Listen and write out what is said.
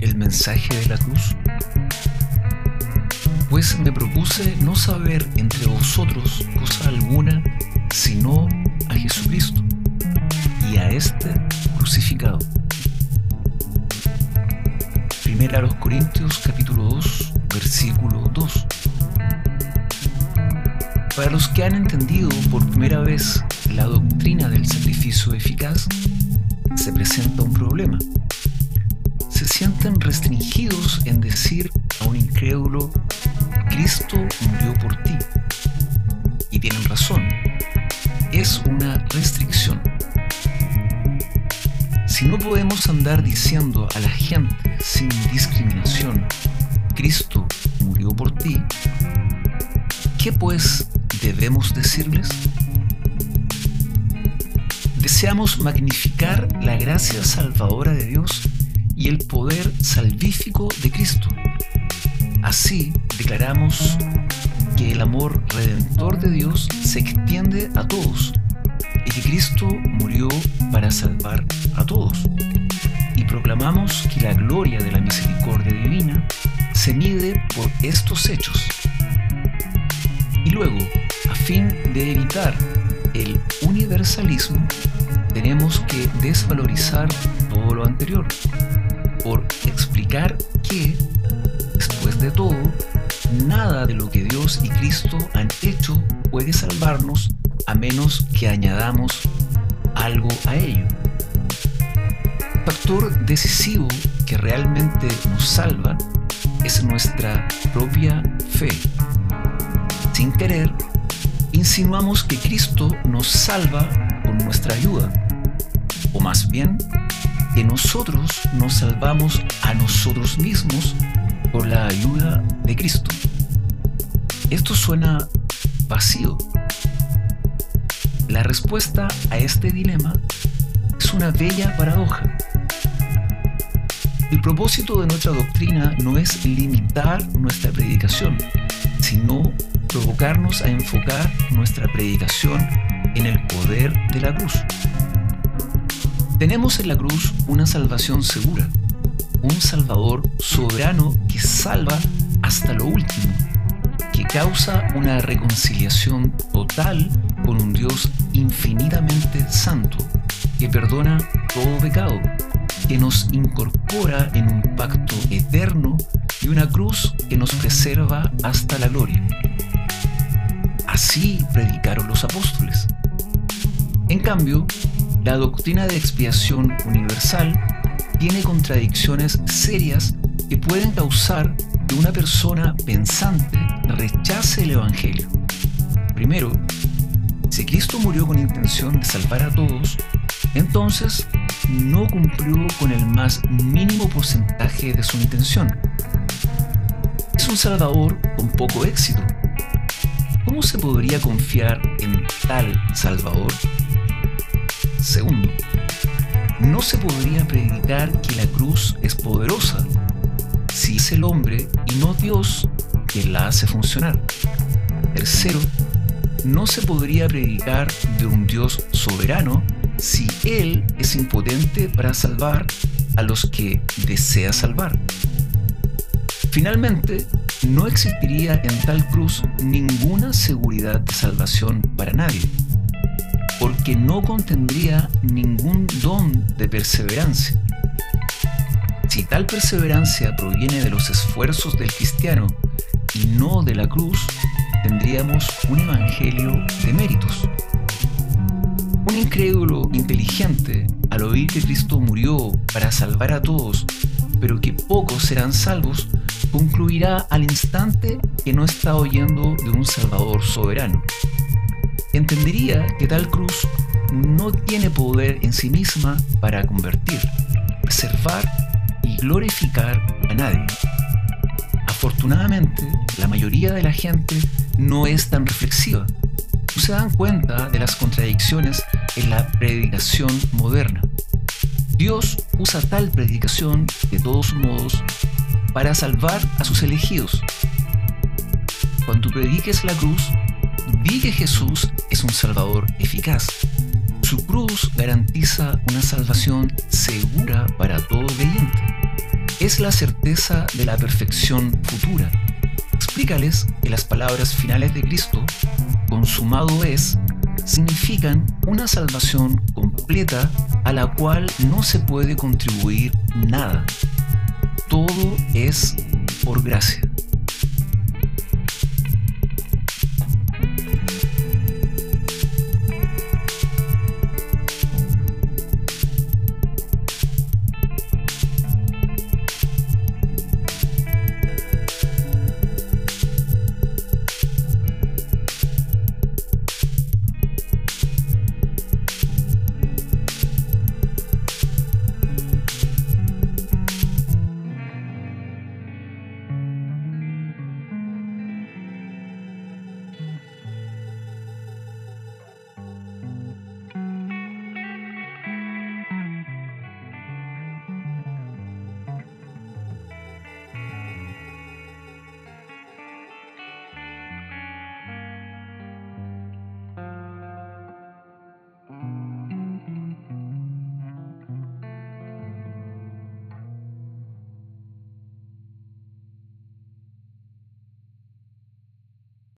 el mensaje de la cruz? Pues me propuse no saber entre vosotros cosa alguna sino a Jesucristo y a este crucificado. Primera a los Corintios capítulo 2 versículo 2. Para los que han entendido por primera vez la doctrina del sacrificio eficaz, se presenta un problema. Se sienten restringidos en decir a un incrédulo, Cristo murió por ti. Y tienen razón, es una restricción. Si no podemos andar diciendo a la gente sin discriminación, Cristo murió por ti, ¿qué pues debemos decirles? Deseamos magnificar la gracia salvadora de Dios y el poder salvífico de Cristo. Así declaramos que el amor redentor de Dios se extiende a todos y que Cristo murió para salvar a todos. Y proclamamos que la gloria de la misericordia divina se mide por estos hechos. Y luego, a fin de evitar el universalismo, tenemos que desvalorizar todo lo anterior, por explicar que, después de todo, nada de lo que Dios y Cristo han hecho puede salvarnos a menos que añadamos algo a ello. Factor decisivo que realmente nos salva es nuestra propia fe. Sin querer, insinuamos que Cristo nos salva con nuestra ayuda, o más bien, que nosotros nos salvamos a nosotros mismos por la ayuda de Cristo. Esto suena vacío. La respuesta a este dilema es una bella paradoja. El propósito de nuestra doctrina no es limitar nuestra predicación, sino provocarnos a enfocar nuestra predicación en el poder de la cruz. Tenemos en la cruz una salvación segura, un Salvador soberano que salva hasta lo último, que causa una reconciliación total con un Dios infinitamente santo, que perdona todo pecado, que nos incorpora en un pacto eterno y una cruz que nos preserva hasta la gloria. Así predicaron los apóstoles. En cambio, la doctrina de expiación universal tiene contradicciones serias que pueden causar que una persona pensante rechace el Evangelio. Primero, si Cristo murió con intención de salvar a todos, entonces no cumplió con el más mínimo porcentaje de su intención. Es un Salvador con poco éxito. ¿Cómo se podría confiar en tal Salvador? Segundo, no se podría predicar que la cruz es poderosa si es el hombre y no Dios quien la hace funcionar. Tercero, no se podría predicar de un Dios soberano si Él es impotente para salvar a los que desea salvar. Finalmente, no existiría en tal cruz ninguna seguridad de salvación para nadie, porque no contendría ningún don de perseverancia. Si tal perseverancia proviene de los esfuerzos del cristiano y no de la cruz, tendríamos un evangelio de méritos. Un incrédulo inteligente, al oír que Cristo murió para salvar a todos, pero que pocos serán salvos, concluirá al instante que no está oyendo de un Salvador soberano. Entendería que tal cruz no tiene poder en sí misma para convertir, preservar y glorificar a nadie. Afortunadamente, la mayoría de la gente no es tan reflexiva. No se dan cuenta de las contradicciones en la predicación moderna. Dios usa tal predicación, de todos modos, para salvar a sus elegidos. Cuando prediques la cruz, di que Jesús es un Salvador eficaz. Su cruz garantiza una salvación segura para todo creyente. es la certeza de la perfección futura. Explícales que las palabras finales de Cristo, consumado es, significan una salvación completa a la cual no se puede contribuir nada. Todo es por gracia.